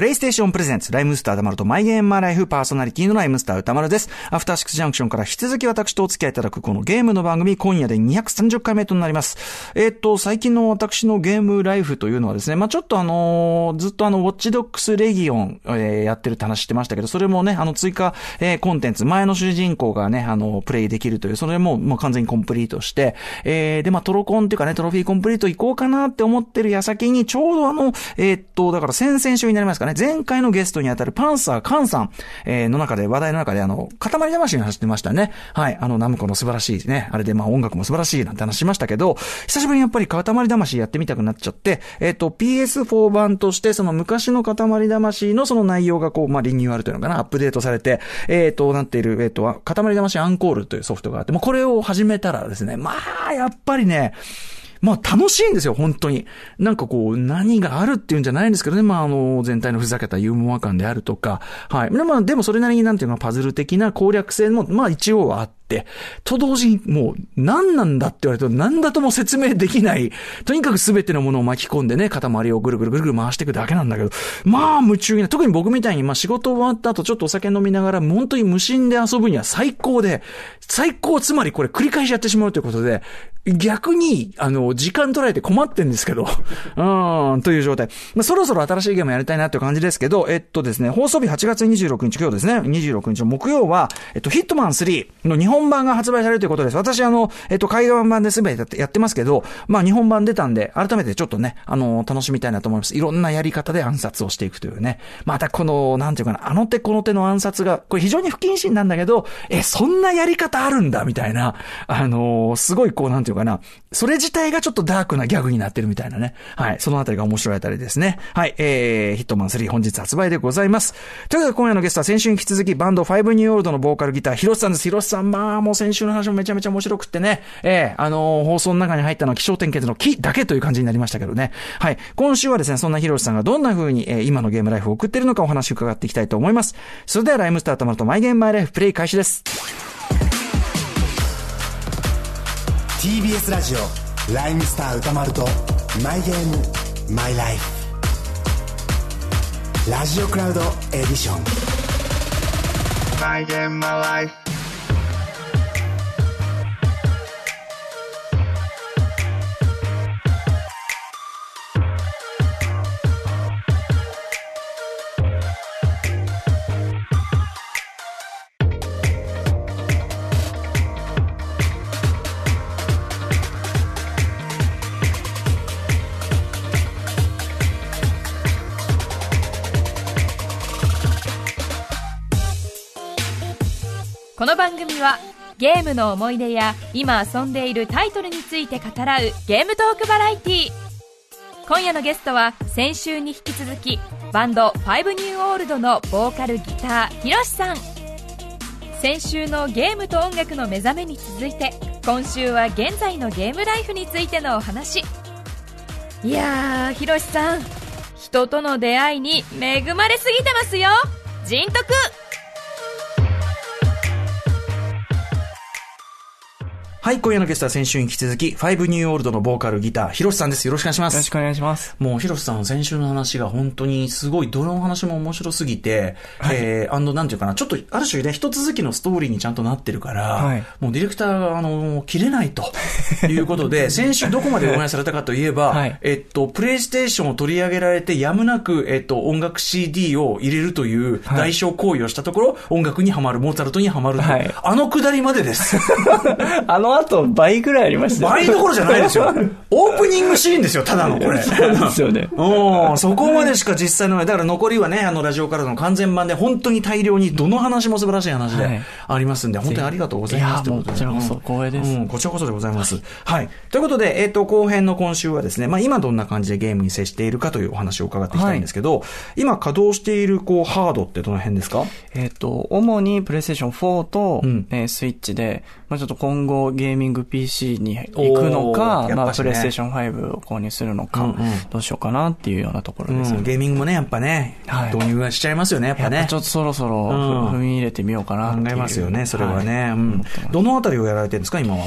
プレイステーションプレゼンツ、ライムスター歌丸とマイゲームマイライフパーソナリティのライムスター歌丸です。アフターシックスジャンクションから引き続き私とお付き合いいただくこのゲームの番組、今夜で230回目となります。えー、っと、最近の私のゲームライフというのはですね、まあちょっとあのー、ずっとあの、ウォッチドックスレギオン、えー、やってるって話してましたけど、それもね、あの、追加、えー、コンテンツ、前の主人公がね、あの、プレイできるという、それも、もう完全にコンプリートして、えー、で、まあトロコンっていうかね、トロフィーコンプリート行こうかなって思ってる矢先に、ちょうどあの、えー、っと、だから先々週になりますかね、前回のゲストにあたるパンサーカンさん、えー、の中で、話題の中で、あの、塊魂に走ってましたね。はい。あの、ナムコの素晴らしいね。あれで、まあ音楽も素晴らしいなんて話しましたけど、久しぶりにやっぱり塊魂やってみたくなっちゃって、えっ、ー、と、PS4 版として、その昔の塊魂のその内容がこう、まあリニューアルというのかな、アップデートされて、えっ、ー、と、なっている、えっ、ー、と、塊魂アンコールというソフトがあって、もうこれを始めたらですね、まあ、やっぱりね、まあ楽しいんですよ、本当に。なんかこう、何があるっていうんじゃないんですけどね、まああの、全体のふざけたユーモア感であるとか、はい。まあでもそれなりになんていうのパズル的な攻略性も、まあ一応はあって、と同時にもう何なんだって言われると何だとも説明できない、とにかく全てのものを巻き込んでね、塊をぐるぐるぐるぐる回していくだけなんだけど、まあ夢中にな、特に僕みたいにまあ仕事終わった後ちょっとお酒飲みながら本当に無心で遊ぶには最高で、最高つまりこれ繰り返しやってしまうということで、逆に、あの、時間取られて困ってんですけど、うん、という状態。まあ、そろそろ新しいゲームやりたいなっていう感じですけど、えっとですね、放送日8月26日、今日ですね、26日の木曜は、えっと、ヒットマン3の日本本版が発売されるということです。私、あの、えっと、海外版で全てやってますけど、まあ、日本版出たんで、改めてちょっとね、あの、楽しみたいなと思います。いろんなやり方で暗殺をしていくというね。またこの、なんていうかな、あの手この手の暗殺が、これ非常に不謹慎なんだけど、え、そんなやり方あるんだ、みたいな、あの、すごいこう、なんていうかな、それ自体がちょっとダークなギャグになってるみたいなね。はい。そのあたりが面白いあたりですね。はい。えー、ヒットマン3本日発売でございます。ということで今夜のゲストは先週に引き続きバンド5ニューオールドのボーカルギター、ヒロシさんです。ヒロシさん、まあもう先週の話もめちゃめちゃ面白くってね。えー、あのー、放送の中に入ったのは気象点結の木だけという感じになりましたけどね。はい。今週はですね、そんなヒロシさんがどんな風に、えー、今のゲームライフを送っているのかお話を伺っていきたいと思います。それではライムスターたまるとマイゲームマイライフプレイ開始です。TBS ラジオライムスター歌丸とマイゲームマイライフラジオクラウドエディションマイゲーゲームの思い出や今遊んでいるタイトルについて語らうゲームトークバラエティー今夜のゲストは先週に引き続きバンド5ニューオールドのボーカルギターひろしさん先週のゲームと音楽の目覚めに続いて今週は現在のゲームライフについてのお話いやーひろしさん。人との出会いに恵まれすぎてますよ。人徳。はい、今夜のゲストは先週に引き続き、ファイブニューオールドのボーカルギター、ヒロシさんです。よろしくお願いします。よろしくお願いします。もう、ヒロシさん、先週の話が本当にすごい、どの話も面白すぎて、はい、えー、あの、なんていうかな、ちょっと、ある種ね、一続きのストーリーにちゃんとなってるから、はい、もうディレクターが、あの、切れないと いうことで、先週どこまで応援されたかといえば、はい、えっと、プレイステーションを取り上げられて、やむなく、えっと、音楽 CD を入れるという代償行為をしたところ、音楽にはまる、モーツァルトにはまると、あのくだりまでです。あの後、バイクぐらいありました倍どころじゃないですよ。オープニングシーンですよ、ただのこれ。そうですよね。おそこまでしか実際の、だから残りはね、あの、ラジオからの完全版で本当に大量に、どの話も素晴らしい話でありますんで、はい、本当にありがとうございます。いや、こちらこそ光栄です、うん。こちらこそでございます。はい。ということで、えっ、ー、と、後編の今週はですね、まあ今どんな感じでゲームに接しているかというお話を伺っていきたいんですけど、はい、今稼働している、こう、ハードってどの辺ですか？えっ、と、主にプレイステーション4と、うん、えー、スイッチで、まあちょっと今後ゲーミング PC に行くのか、ね、まあプレイステーション5を購入するのか、うんうん、どうしようかなっていうようなところです、ね。うん、ゲーミングもね、やっぱね、はい、導入はしちゃいますよね、やっぱね。ぱちょっとそろそろ踏み入れてみようかな考えますよね、それはね。はい、うん、どのあたりをやられてるんですか、今は？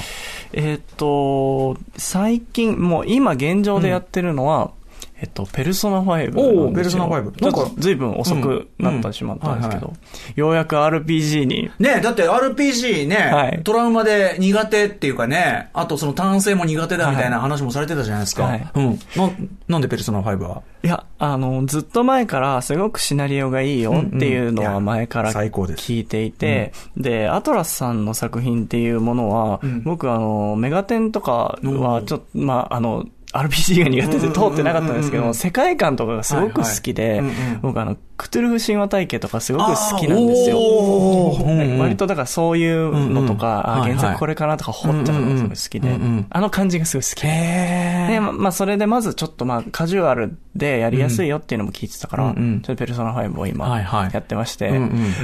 えっと、最近、もう今現状でやってるのは、えっと、ペルソナ5なん。おペルソナ5。なんか、随分遅くなってしまったんですけど、ようやく RPG に。ねだって RPG ね、はい、トラウマで苦手っていうかね、あとその単性も苦手だみたいな話もされてたじゃないですか。はい、うん。な、なんでペルソナ5は？いや、あの、ずっと前からすごくシナリオがいいよっていうのは前から聞いていて、で、アトラスさんの作品っていうものは、僕あの、メガテンとかはちょっと、まあ、あの、RPG が苦手で通ってなかったんですけど世界観とかがすごく好きで、僕あの、クトゥルフ神話体系とかすごく好きなんですよ。割とだからそういうのとか、あ原作これかなとか掘っちゃうのがすごい好きで、あの感じがすごい好きで、まあそれでまずちょっとまあカジュアルでやりやすいよっていうのも聞いてたから、ちょっとペルソナ5を今やってまして、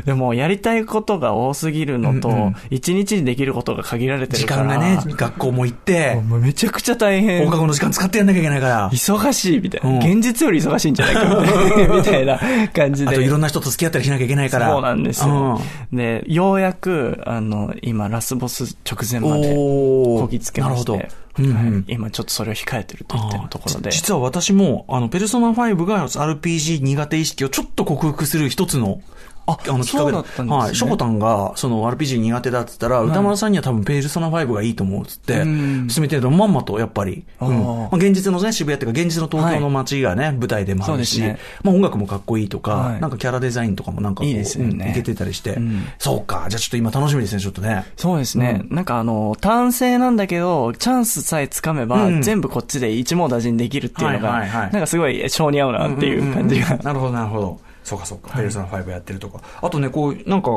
でもやりたいことが多すぎるのと、一日にできることが限られてるから。時間がね、学校も行って、めちゃくちゃ大変。放課後の時間使ってやんなきゃいけないから。忙しいみたいな。現実より忙しいんじゃないか みたいな感じで。あといろんな人と付き合ったりしなきゃいけないから。そうなんですよ。で、ようやく、あの、今、ラスボス直前までこぎつけまして。なるほど。うんうん、今ちょっとそれを控えてると言ってるところで。実は私も、あの、ペルソナ5が RPG 苦手意識をちょっと克服する一つのあ、あの、そうだったんですね。はい。ショコタンが、その RPG 苦手だって言ったら、歌丸さんには多分ペルソナ5がいいと思うっつって、進めてると、まんまとやっぱり、うん。まあ、現実のね、渋谷っていうか、現実の東京の街がね、舞台でもあるし、まあ音楽もかっこいいとか、なんかキャラデザインとかもなんかこう、いいですね。いけてたりして、そうか。じゃあちょっと今楽しみですね、ちょっとね。そうですね。なんかあの、単性なんだけど、チャンスさえつかめば、全部こっちで一網打尽できるっていうのが、なんかすごい性に合うなっていう感じが。なるほど、なるほど。そうかそうか、ペルソナ5やってるとか。あとね、こう、なんか、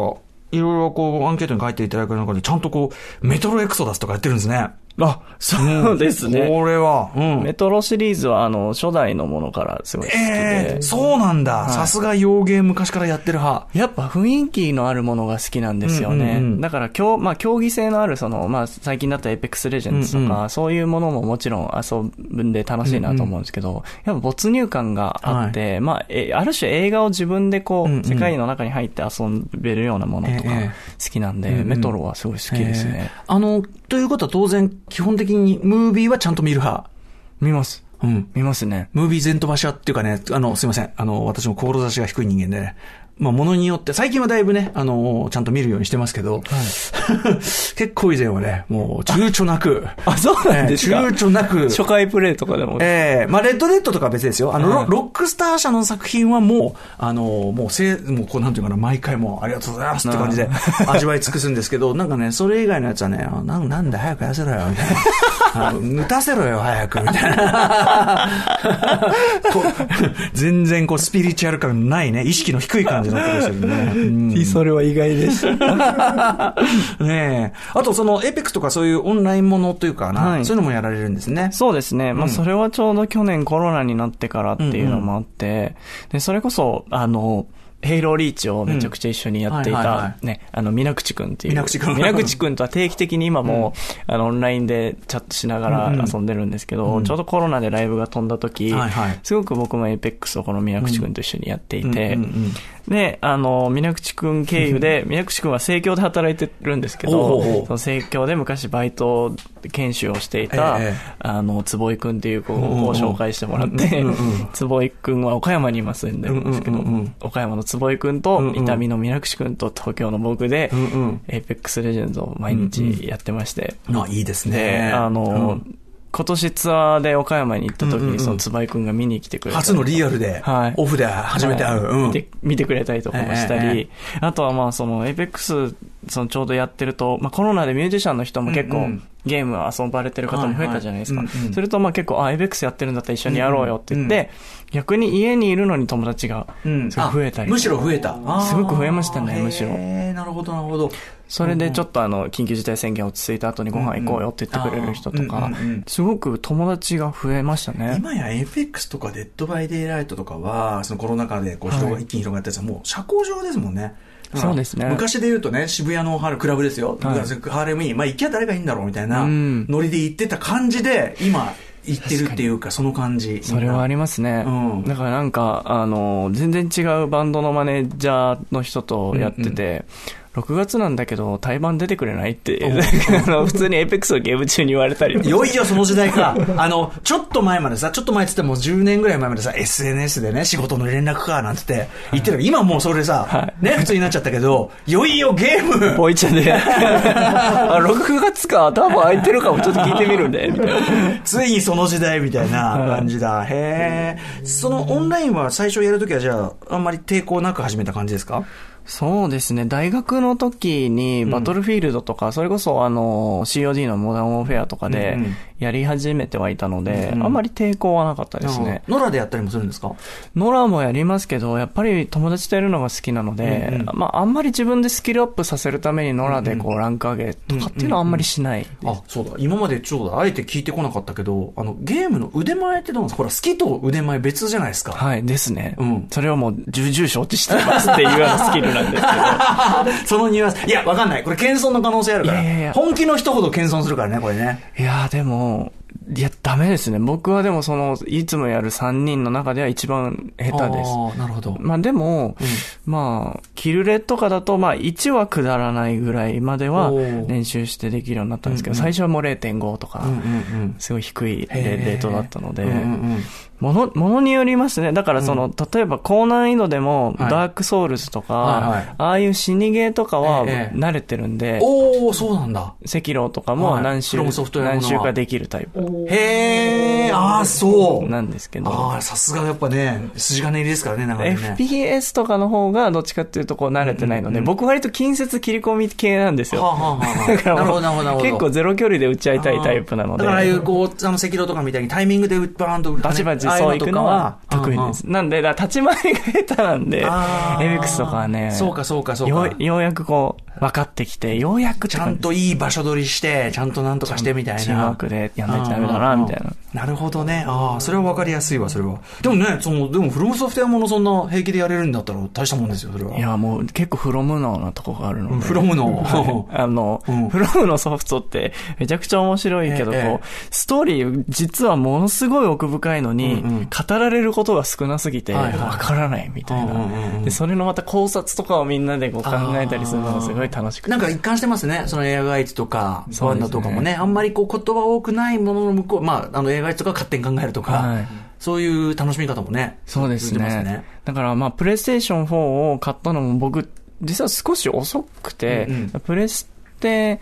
いろいろこう、アンケートに書いていただく中で、ちゃんとこう、 Metro Exodus とかやってるんですね。あ、そうですね。これは、うん。メトロシリーズは、あの、初代のものからすごい好きで。えー、そうなんだ。さすが洋ゲー昔からやってる派。やっぱ雰囲気のあるものが好きなんですよね。うんうんうん、だから、今日、まあ、競技性のある、その、まあ、最近だった Apex Legends とか、うんうん、そういうものももちろん遊ぶんで楽しいなと思うんですけど、うんうん、やっぱ没入感があって、はい、まあ、え、ある種映画を自分でこう、うんうん、世界の中に入って遊べるようなものとか好きなんで、えー、メトロはすごい好きですね。えー、あの、ということは当然、基本的にムービーはちゃんと見る派見ます。うん。見ますね。ムービー全飛ばしはっていうかね、あの、すいません。あの、私も志が低い人間で、ね、まあ、ものによって、最近はだいぶね、あのー、ちゃんと見るようにしてますけど、はい、結構以前はね、もう、躊躇なく。あ、そうなんですか、えー、躊躇なく。初回プレイとかでも。ええー、まあ、レッドデッドとかは別ですよ。あの、はい、ロックスター社の作品はもう、あのー、もう、せもう、こう、なんていうかな、毎回もう、ありがとうございますって感じで、味わい尽くすんですけど、なんかね、それ以外のやつはね、ななんだ、早くやらせろよ、みたいな。あの、打たせろよ、早く、みたいな。全然、こう、スピリチュアル感ないね、意識の低い感じのことですよね。それは意外でした。ねえ。あとその Apex とかそういうオンラインものというかな、はい、そういうのもやられるんですね。そうですね。まあそれはちょうど去年コロナになってからっていうのもあって、うんうん、で、それこそ、あの、 Halo Reach をめちゃくちゃ一緒にやっていた、ね、あの、皆口くんっていう。皆口くん。皆口くんとは定期的に今も、あの、オンラインでチャットしながら遊んでるんですけど、ちょうどコロナでライブが飛んだ時、すごく僕も Apex をこの皆口くんと一緒にやっていて、で、あの、皆口くん経由で、皆口くん。は生協で働いてるんですけど、その生協で昔バイト研修をしていた、あの、坪井くんっていう子を紹介してもらって、坪井くんは岡山に今住んでるんですけど、岡山の坪井くんと、伊丹の皆口くんと東京の僕で、 Apex Legends を毎日やってまして。あ、いいですね。あの、今年ツアーで岡山に行った時に、その坪井くんが見に来てくれた。初のリアルで、はい、オフで初めて会う。うん、見て見てくれたりとかもしたり、あとはまあ、その、 Apex、そのちょうどやってると、まあコロナでミュージシャンの人も結構、ゲーム遊ばれてる方も増えたじゃないですか。するとまあ結構、あ、 Apex やってるんだったら一緒にやろうよって言って、逆に家にいるのに友達が、増えたり、むしろ増えた。すごく増えましたね、むしろ。なるほど、なるほど。それでちょっとあの、緊急事態宣言落ち着いた後にご飯行こうよって言ってくれる人とか、すごく友達が増えましたね。今や Apex とか Dead by Daylight とかは、そのコロナ禍でこう広が、一気に広がったやつはもう社交場ですもんね。そうですね。昔で言うとね、渋谷のクラブですよ。はい、 Harlem イン、まあ行きゃ誰かいんだろうみたいなノリで行ってた感じで、今、言ってるっていうか、その感じ。それはありますね。うん、だからなんか、あの、全然違うバンドのマネージャーの人とやってて、6月なんだけど、対バン出てくれないって、あの普通に Apex のゲーム中に言われたり。いよいよその時代か。あの、ちょっと前までさ、ちょっと前って言っても10年ぐらい前までさ、SNS でね、仕事の連絡か、なんつって言ってたけど、今もうそれでさ、はいね、普通になっちゃったけど、いよいよゲームボイチャで。あ、6月か、多分空いてるかも、ちょっと聞いてみるんで、みたいな。ついにその時代みたいな感じだ。へえ。そのオンラインは最初やるときはじゃあ、あんまり抵抗なく始めた感じですか？そうですね。大学の時に、バトルフィールドとか、それこそあの、COD のモダンオーフェアとかでうんうん、やり始めてはいたので、うんあんまり抵抗はなかったですね。ノラでやったりもするんですか？ノラもやりますけど、やっぱり友達とやるのが好きなので、うんうんまあ、あんまり自分でスキルアップさせるためにノラでこう、ランク上げとかっていうのはあんまりしないです。あ、そうだ。今までちょうどあえて聞いてこなかったけど、あの、ゲームの腕前ってどうなんですか？ほら、好きと腕前別じゃないですか。はい、ですね。うんそれをもう重々承知してますっていうようなスキルなんですけど。そのニュアンス。いや、わかんない。これ謙遜の可能性あるから。本気の人ほど謙遜するからね、これね。いやーでも、いや、ダメですね。僕はでもその、いつもやる3人の中では一番下手です。あーなるほど。まあでも、まあ、キルレとかだと、まあ1は下らないぐらいまでは練習してできるようになったんですけど、うんうん。最初はもう0.5とかうん、うんうん。すごい低いレへー。トだったので、うんうんうん。もの、ものによりますね。だからその、例えば高難易度でも、はい。ダークソウルズとか、はいはい。ああいう死にゲーとかはええ。慣れてるんで、おー、そうなんだ。赤狼とかはい。も何周、フロムソフトウェアもの。は何周かできるタイプへー、あー、そう。なんですけど、あー、さすがやっぱね、筋金入りですからね、長年ね。FPS とかの方がどっちかっていうとこう慣れてないので、僕割と近接切り込み系なんですよ。はあ、はあはあ、だからなるほど、もうなるほど、なるほど。結構ゼロ距離で打ち合いたいタイプなので。だからああいうこう、あの、赤道とかみたいにタイミングでバーンと、バチバチそう行くのは得意です。なんで、立ち回りが下手なんで、エミックスとかはね、そうか、そうか、そうか。ようようやくこう、分かってきて、ようやくちゃんといい場所取りして、ちゃんとなんとかしてみたいな。チームワークでやんないとダメだな、みたいな。なるほどね。ああ、それは分かりやすいわ、それは。でもね、その、でもフロムソフトウェアものそんな平気でやれるんだったら大したもんですよ、それは。いや、もう結構フロムノーなとこがあるので。うんフロムの。あの、うんフロムのソフトってめちゃくちゃ面白いけど、ええこう、ストーリー実はものすごい奥深いのに、うんうん語られることが少なすぎて、わからないみたいな、で、それのまた考察とかをみんなでこう考えたりするのがすごい楽しくて。なんか一貫してますね。その映画ガイツとか、ワンダとかもね、あんまりこう言葉多くないものの向こう、まあ、あの映画ガイツとか勝手に考えるとか、はい。そういう楽しみ方もね。そうですね。ますだからまあ、プレイステーション4を買ったのも僕、実は少し遅くて、うんうん。プレステ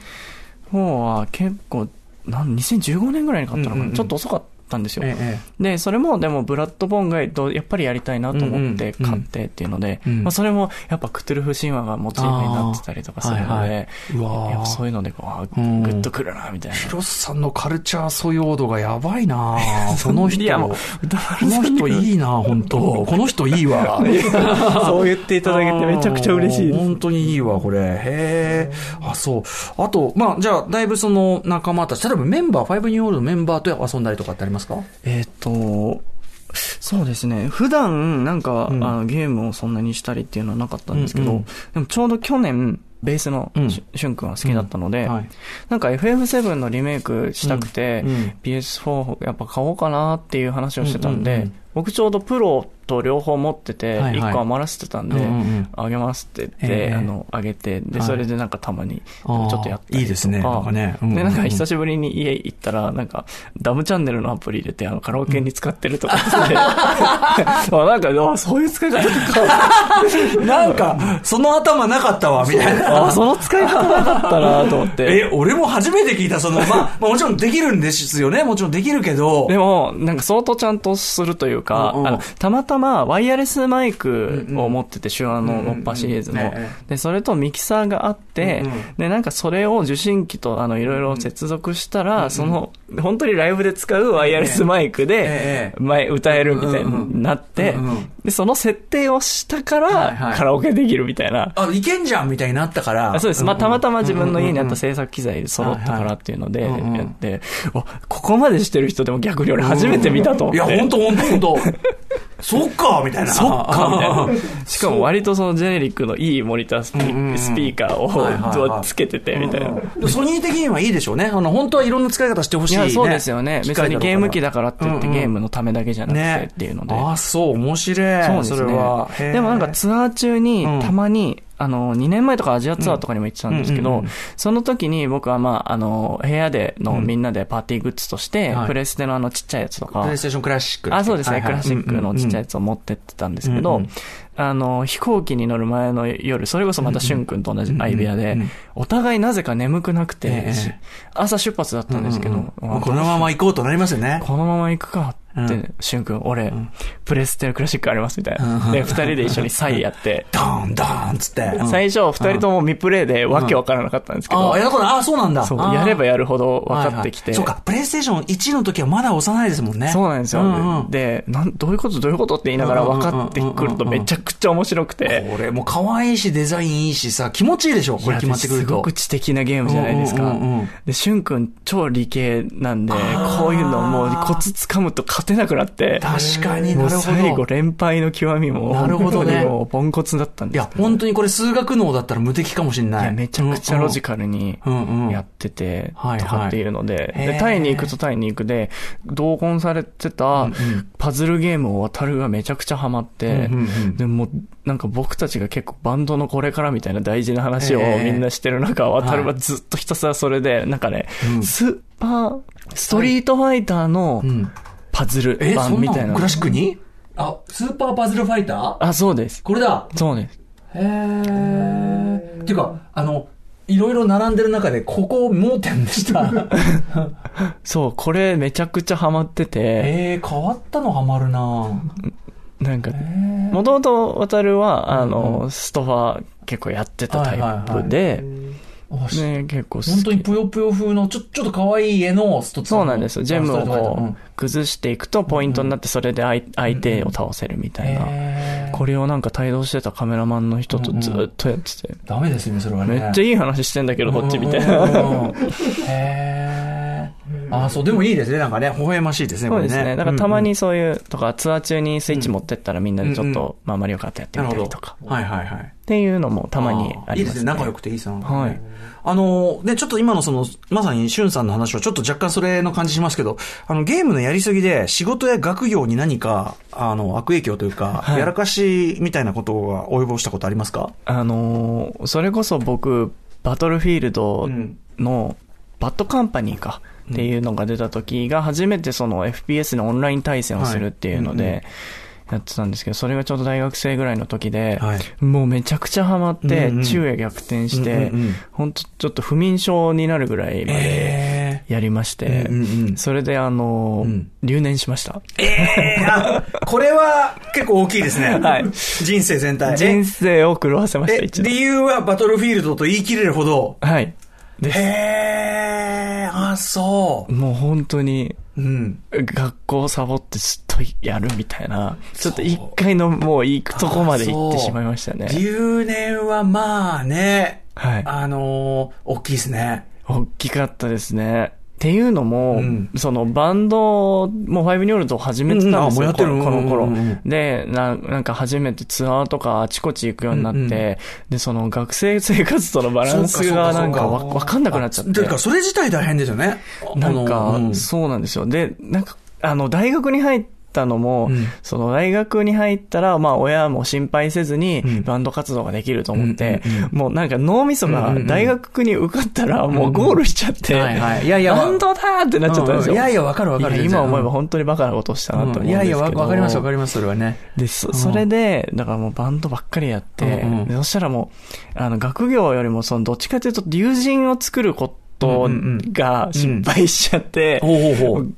4は結構、なん2015年ぐらいに買ったのかな、うんうんうん。ちょっと遅かったんですよ。ええで、それもでもブラッドボーンがやっぱりやりたいなと思って買ってっていうので、うんまあそれもやっぱクトゥルフ神話がモチーフになってたりとかするので、はいはいそういうのでこう、グッとくるな、みたいな。ヒロスさんのカルチャー素養度がやばいな この人。この人いいな本当この人いいわ。そう言っていただけてめちゃくちゃ嬉しいです。本当にいいわ、これ。へえ。あ、そう。あと、まあ、じゃあ、だいぶその仲間たち、例えばメンバー、5ニューオールのメンバーと遊んだりとかってあります？か？えっ、と、そうですね。普段、なんか、うん。あのゲームをそんなにしたりっていうのはなかったんですけど、うんうん。でもちょうど去年、ベースのうん。ししゅんくんは好きだったので、はい。なんか FF7 のリメイクしたくて、うん。うん。PS4 やっぱ買おうかなっていう話をしてたんで、僕ちょうどプロと両方持ってて、はいはい。1個余らせてたんで、うんうんうん。あげますって言って、ええ。あの、あげて、で、はい。それでなんかたまに、ちょっとやったり。いいですねなんかね。うんうんうん。で、なんか久しぶりに家行ったら、なんか、ダムチャンネルのアプリ入れて、あの、カラオケに使ってるとか。って、あなんか、あそういう使い方とか、なんか、その頭なかったわ、みたいな。あその使い方なかったなと思って。え、俺も初めて聞いた、その、まあ、まあもちろんできるんですよね。もちろんできるけど。でも、なんか相当ちゃんとするというか、うんうん。あの、たまたまワイヤレスマイクを持ってて、手話のノッパシリーズの。で、それとミキサーがあってで、なんかそれを受信機と、あの、いろいろ接続したら、その、本当にライブで使うワイヤレスマイクえでえ、前、歌えるみたいになってで、その設定をしたかはいらはい、カラオケできるみたいな。あ、いけんじゃんみたいになったから。あそうです。まあ、たまたま自分の家にあったせ制作機材揃ったからっていうので、ここまでしてる人でも逆に俺初めて見たと思いや、って。ほんとほんとほんと。そっかみたいな。そっか みたいな。しかも割とそのジェネリックのいいモニタースピ,、ーカーをつけててみたいな。でソニー的にはいいでしょうね。あの、本当はいろんな使い方してほしい、ね。そうですよね。別にゲーム機だからって言ってゲームのためだけじゃなくてっていうので。ああ、そう、面白い。そうですねでもなんかツアー中にうんたまに、あの、2年前とかアジアツアーとかにも行ってたんですけど、その時に僕はまあ、あの、部屋でのみんなでパーティーグッズとして、プレステのあのちっちゃいやつとか。プレイステーションクラシック。あ、そうですね、クラシックのちっちゃいやつを持ってってたんですけど、あの、飛行機に乗る前の夜、それこそまたしゅんくんと同じ相部屋で、お互いなぜか眠くなくて、朝出発だったんですけど、このまま行こうとなりますよね。このまま行くかで、しゅんくん、俺、プレステのクラシックありますみたいな。で、二人で一緒にサイやって。ドーン、ドーンつって。最初、二人とも未プレイでわけわからなかったんですけど。あ、やだあ、そうなんだ。そう、やればやるほど分かってきて。そうか、プレイステーション1の時はまだ幼いですもんね。そうなんですよ。で、なん、どういうことどういうことって言いながら分かってくるとめちゃくちゃ面白くて。これもう可愛いし、デザインいいしさ、気持ちいいでしょこれ決まってくると。すごく知的なゲームじゃないですか。で、しゅんくん超理系なんで、こういうのもうコツ掴むと勝てなくなって。確かになるほど。最後連敗の極みも、なるほどね。もうポンコツだったんです、いや、本当にこれ数学脳だったら無敵かもしれない。いや、めちゃくちゃロジカルにやってて、とかっているので、で、タイに行くとタイに行くで、同梱されてたパズルゲームを渡るがめちゃくちゃハマって、でもなんか僕たちが結構バンドのこれからみたいな大事な話をみんなしてる中、渡るはずっとひたすらそれで、なんかね、スーパー、ストリートファイターの、パズル版みたいな。クラシックに？あ、スーパーパズルファイター？あ、そうです。これだ。そうです。へー。っていうか、あの、いろいろ並んでる中で、ここ盲点でした。そう、これめちゃくちゃハマってて。えー、変わったのハマるななんか、もともと渡るは、あの、ストファー結構やってたタイプで、ね、結構本当にぷよぷよ風の、ちょ、ちょっと可愛い絵のストそうなんですよ。ジェムを崩していくとポイントになってそれで相手を倒せるみたいな。これをなんか帯同してたカメラマンの人とずっとやってて。ダメですよね、それはね。めっちゃいい話してんだけど、こっちみたいな。へー。ああ、そう、でもいいですね。なんかね、微笑ましいですね、そうですね。だからたまにそういう、とか、ツアー中にスイッチ持ってったらみんなでちょっと、まあ、マリオカートやってみたりとか。はいはいはい。っていうのもたまにありますね。いいですね。仲良くていいさん。はい。あの、ね、ちょっと今のその、まさにしゅんさんの話はちょっと若干それの感じしますけど、あの、ゲームのやりすぎで仕事や学業に何か、あの、悪影響というか、はい、やらかしみたいなことが及ぼしたことありますか？あの、それこそ僕、バトルフィールドの、バッドカンパニーか。っていうのが出た時が初めてその FPS のオンライン対戦をするっていうので、やってたんですけど、それがちょうど大学生ぐらいの時で、はい、もうめちゃくちゃハマって、昼夜逆転して、本当ちょっと不眠症になるぐらいまでやりまして、それであの、留年しました。ええー、これは結構大きいですね。はい。人生全体。人生を狂わせました、一理由はバトルフィールドと言い切れるほど。はい。へえ、あ、そう。もう本当に、うん。学校サボってずっとやるみたいな、ちょっと一回のもう行くとこまで行ってしまいましたね。留年はまあね、はい。あのー、大きいですね。大きかったですね。っていうのも、うん、そのバンドもファイブニョルト始めてたんですよ、うん、この頃、うん、でな、なんか初めてツアーとかあちこち行くようになって、うんうん、で、その学生生活とのバランスがなんかわわかんなくなっちゃって。というか、それ自体大変ですよね。なんか、そうなんですよ。で、なんか、あの、大学に入って、たのも、うん、その大学に入ったら、まあ親も心配せずにバンド活動ができると思って、もうなんか脳みそが大学に受かったらもうゴールしちゃって、いやいや、バンドだってなっちゃったんですよ。いやいや、わかるわかる。今思えば本当にバカなことをしたなと思うんですけど。いやいや、わかりますわかります、それはね。で、そそれで、だからもうバンドばっかりやって、そしたらもう、あの、学業よりもその、どっちかというと友人を作ることことが失敗しちゃって、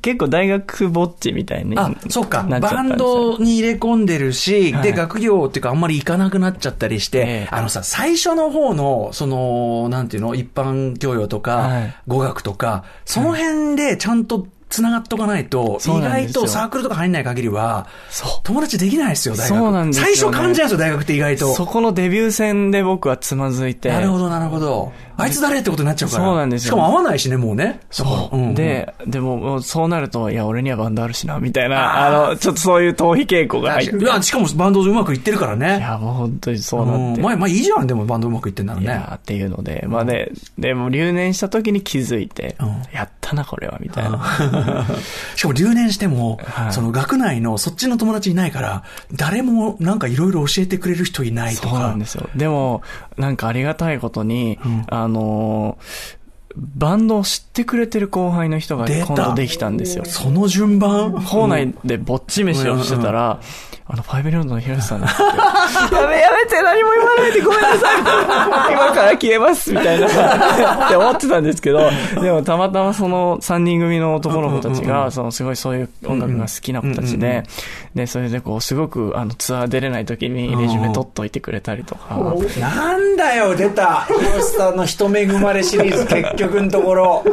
結構大学ぼっちみたいにあ、そうか。バンドに入れ込んでるし、で、学業っていうかあんまり行かなくなっちゃったりして、あのさ、最初の方の、その、なんていうの、一般教養とか、語学とか、その辺でちゃんと繋がっとかないと、意外とサークルとか入んない限りは、友達できないですよ、大学。そうなんですよ、ね、最初感じなんですよ、大学って意外と。そこのデビュー戦で僕はつまずいて。なるほど、なるほど。あいつ誰ってことになっちゃうから。そうなんですよしかも合わないしね、もうね。そう。んん、で、でも、もうそうなると、いや、俺にはバンドあるしな、みたいな、あの、ちょっとそういう逃避傾向が入って。いや、しかもバンドうまくいってるからね。いや、もう本当にそうなって。まあ、まあいいじゃん、でもバンドうまくいってんならね。いやっていうので、まあね、でも留年した時に気づいて、やったな、これは、みたいな。しかも留年しても、はい、その学内のそっちの友達いないから、誰もなんかいろいろ教えてくれる人いないとか。そうなんですよ。でも、なんかありがたいことに、うん、あのバンドを知ってくれてる後輩の人が今度できたんですよ。その順番？校内でぼっち飯をしてたら、あの、ファイブリオンドのヒロシさんです って。やめやめて何も言わないでごめんなさいみたいな。今から消えますみたいな。って思ってたんですけど、でもたまたまその3人組の男の子たちが、そのすごいそういう音楽が好きな子たちで、で、それでこう、すごくあのツアー出れない時にレジュメ取っといてくれたりとか。なんだよ、出たヒロシさんの人恵まれシリーズ結局のところ。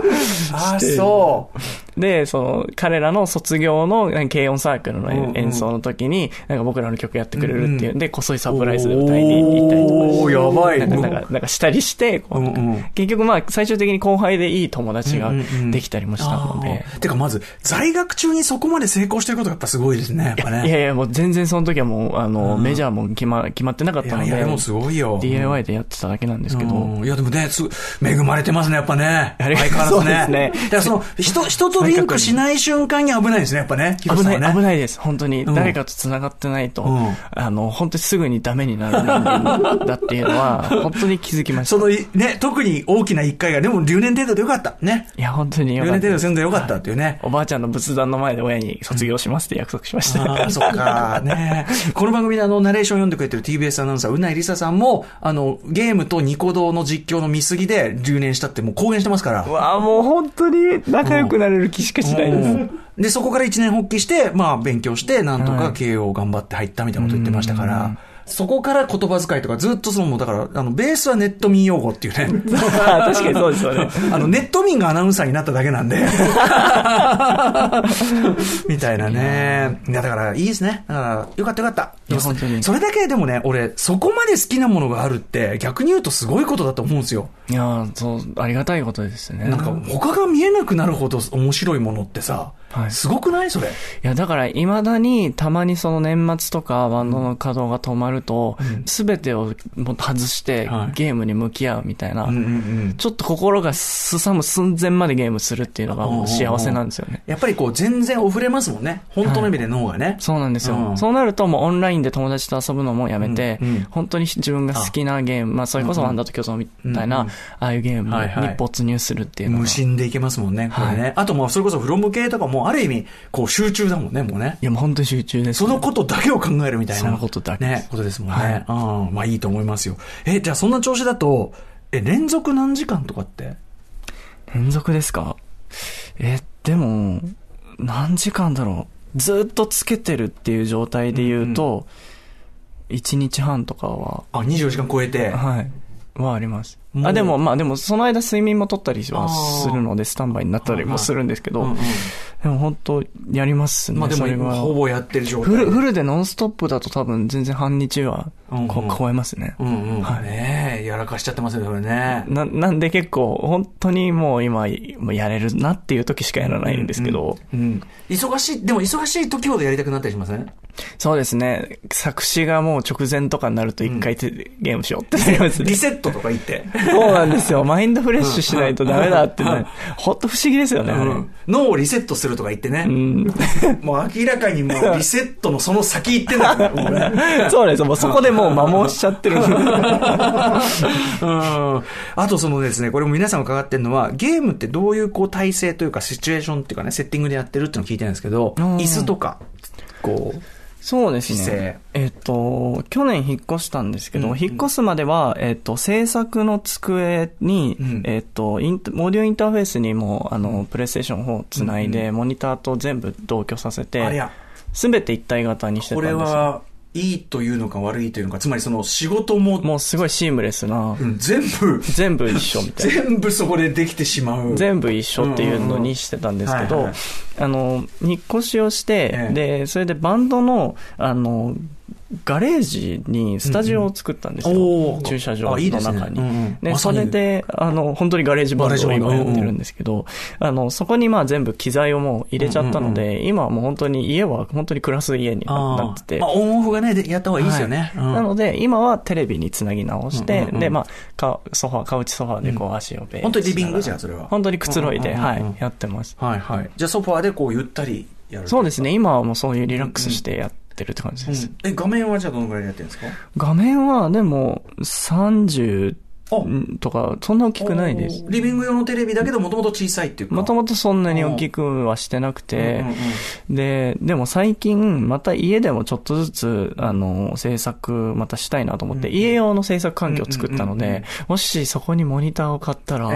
あ、そう。で、その、彼らの卒業の軽音サークルの演奏の時に、なんか僕らの曲やってくれるっていう、で、こっそりサプライズで歌いに行ったりとか。おやばい。なんか、なんか、なんかしたりして、結局まあ、最終的に後輩でいい友達ができたりもしたので。てかまず、在学中にそこまで成功してることがやっぱすごいですね、やっぱね。いやいや、もう全然その時はもう、あの、メジャーも決ま、決まってなかったので。いや、でもすごいよ。DIY でやってただけなんですけど。いや、でもね、す恵まれてますね、やっぱね。相変わらずね。そうですね。だからその、人、人とリンクしない瞬間に危ないですね、やっぱね。危ない、危ないです。本当に。誰かと繋がってないと、あの、本当にすぐにダメになる人間だっていうのは、本当に気づきました。その、ね、特に大きな一回が、でも留年程度でよかった。ね。いや、本当によかった。留年程度住んでよかったっていうね。おばあちゃんの仏壇の前で親に卒業しますって約束しました。ああ、そっか。ねこの番組であの、ナレーション読んでくれてる TBS アナウンサー、うないりささんも、あの、ゲームとニコ動の実況の見過ぎで留年したってもう公言してますから。うわもう本当に仲良くなれる気しかしないです。で、そこから一年発起して、まあ、勉強して、なんとか経営を頑張って入ったみたいなこと言ってましたから、そこから言葉遣いとかずっとその、だから、あの、ベースはネット民用語っていうね。確かにそうですよね。あの、ネット民がアナウンサーになっただけなんで。みたいなね。いや、だから、いいですね。だから、よかったよかった。いや、本当に。それだけでもね、俺、そこまで好きなものがあるって、逆に言うとすごいことだと思うんですよ。いやそう、ありがたいことですね。なんか、他が見えなくなるほど面白いものってさ、はい、すごくないそれ？いや、だから、未だに、たまにその年末とか、バンドの稼働が止まると、す、べ、てをもう外して、はい、ゲームに向き合うみたいな、ちょっと心がすさむ寸前までゲームするっていうのがもう幸せなんですよね。やっぱりこう、全然溢れますもんね。本当の意味で脳がね。はい、そうなんですよ、うん。そうなると、もうオンラインで友達と遊ぶのもやめて、うんうん、本当に自分が好きなゲーム、まあ、それこそワンダーと巨像みたいな、ああいうゲームに没入するっていうのが、無心でいけますもんね、これね。あともう、それこそフロム系とかも、ある意味、こう集中だもんね、もうね。いや、もう本当に集中です、ね、そのことだけを考えるみたいな。そのことだけ。ね、ことですもんね。はい、うん。まあいいと思いますよ。え、じゃあそんな調子だと、え、連続何時間とかって？連続ですか？え、でも、何時間だろう？ずっとつけてるっていう状態で言うと、うん、1日半とかは。あ、24時間超えて？はい。はあります。あ、でも、まあでも、その間睡眠も取ったりはするので、スタンバイになったりもするんですけど、でも本当、やりますね。まあでも、ほぼやってる状態。フル、フルでノンストップだと多分全然半日は、こう、超えますね。うんうん。はい。ねえ、やらかしちゃってますよ、それね。な、なんで結構、本当にもう今、もうやれるなっていう時しかやらないんですけど。うん。忙しい、でも忙しい時ほどやりたくなったりしません？そうですね。作詞がもう直前とかになると一回ゲームしようってなりますね。リセットとか言って。そうなんですよ。マインドフレッシュしないとダメだってね。ほんと不思議ですよね、脳をリセットするとか言ってね。もう明らかにもうリセットのその先行ってんだからね。そうです。もうそこでもう摩耗しちゃってる。あとそのですね、これも皆さん伺ってるのは、ゲームってどういうこう体制というかシチュエーションっていうかね、セッティングでやってるっていうのを聞いてるんですけど、椅子とか、こう、そうですね。えっ、と、去年引っ越したんですけど、うん、引っ越すまでは、えっ、と、制作の机に、うん、えっ、とイン、オーディオインターフェースにも、あの、プレイステーション4をつないで、うん、モニターと全部同居させて、すべて一体型にしてたんですこれは、いいというのか悪いというのか、つまりその仕事も。もうすごいシームレスな。うん、全部。全部一緒みたいな。全部そこでできてしまう。全部一緒っていうのにしてたんですけど、あの、引っ越しをして、ええ、で、それでバンドの、あの、ガレージにスタジオを作ったんですよ。うんうん、駐車場の中に。いいで、ね。うんうん、それで、あの、本当にガレージバンドを今やってるんですけど、あの、そこにまあ全部機材をもう入れちゃったので、うんうんうん、今はもう本当に家は本当に暮らす家になってて。まあオンオフがね、やった方がいいですよね。はい、なので、今はテレビにつなぎ直して、うんうん。うん、で、まあ、かソファー、カウチソファーでこう足をベー本当にリビングじゃん、それは。本当にくつろいで、はい、やってます。はいはい。じゃあソファーでこうゆったりやるそうですね、今はもうそういうリラックスしてやって、ってるって感じです。え、画面はじゃあどのぐらいやってるんですか？画面はでも30とか、そんな大きくないです。リビング用のテレビだけどもともと小さいっていうか。もともとそんなに大きくはしてなくて、で、でも最近、また家でもちょっとずつ、あの、制作またしたいなと思って、家用の制作環境を作ったので、もしそこにモニターを買ったら、